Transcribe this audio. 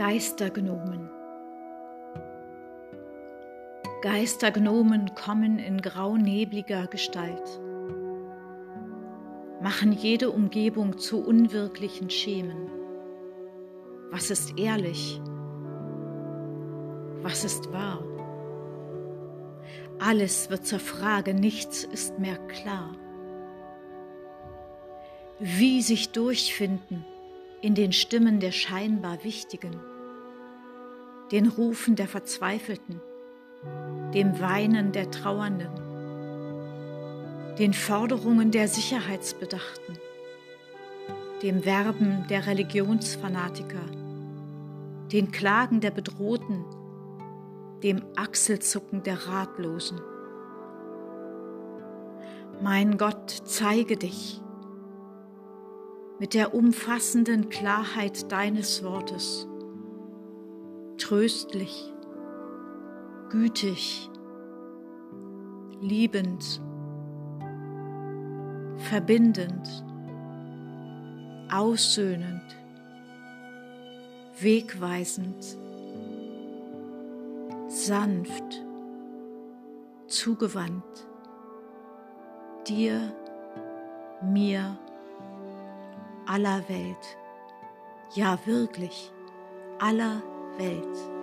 Geistergnomen. Geistergnomen kommen in graunebliger Gestalt, machen jede Umgebung zu unwirklichen Schemen. Was ist ehrlich? Was ist wahr? Alles wird zur Frage, nichts ist mehr klar. Wie sich durchfinden in den Stimmen der scheinbar Wichtigen, den Rufen der Verzweifelten, dem Weinen der Trauernden, den Forderungen der Sicherheitsbedachten, dem Werben der Religionsfanatiker, den Klagen der Bedrohten, dem Achselzucken der Ratlosen. Mein Gott, zeige dich mit der umfassenden Klarheit deines Wortes, tröstlich, gütig, liebend, verbindend, aussöhnend, wegweisend, sanft, zugewandt, dir, mir, aller Welt, ja wirklich aller Welt.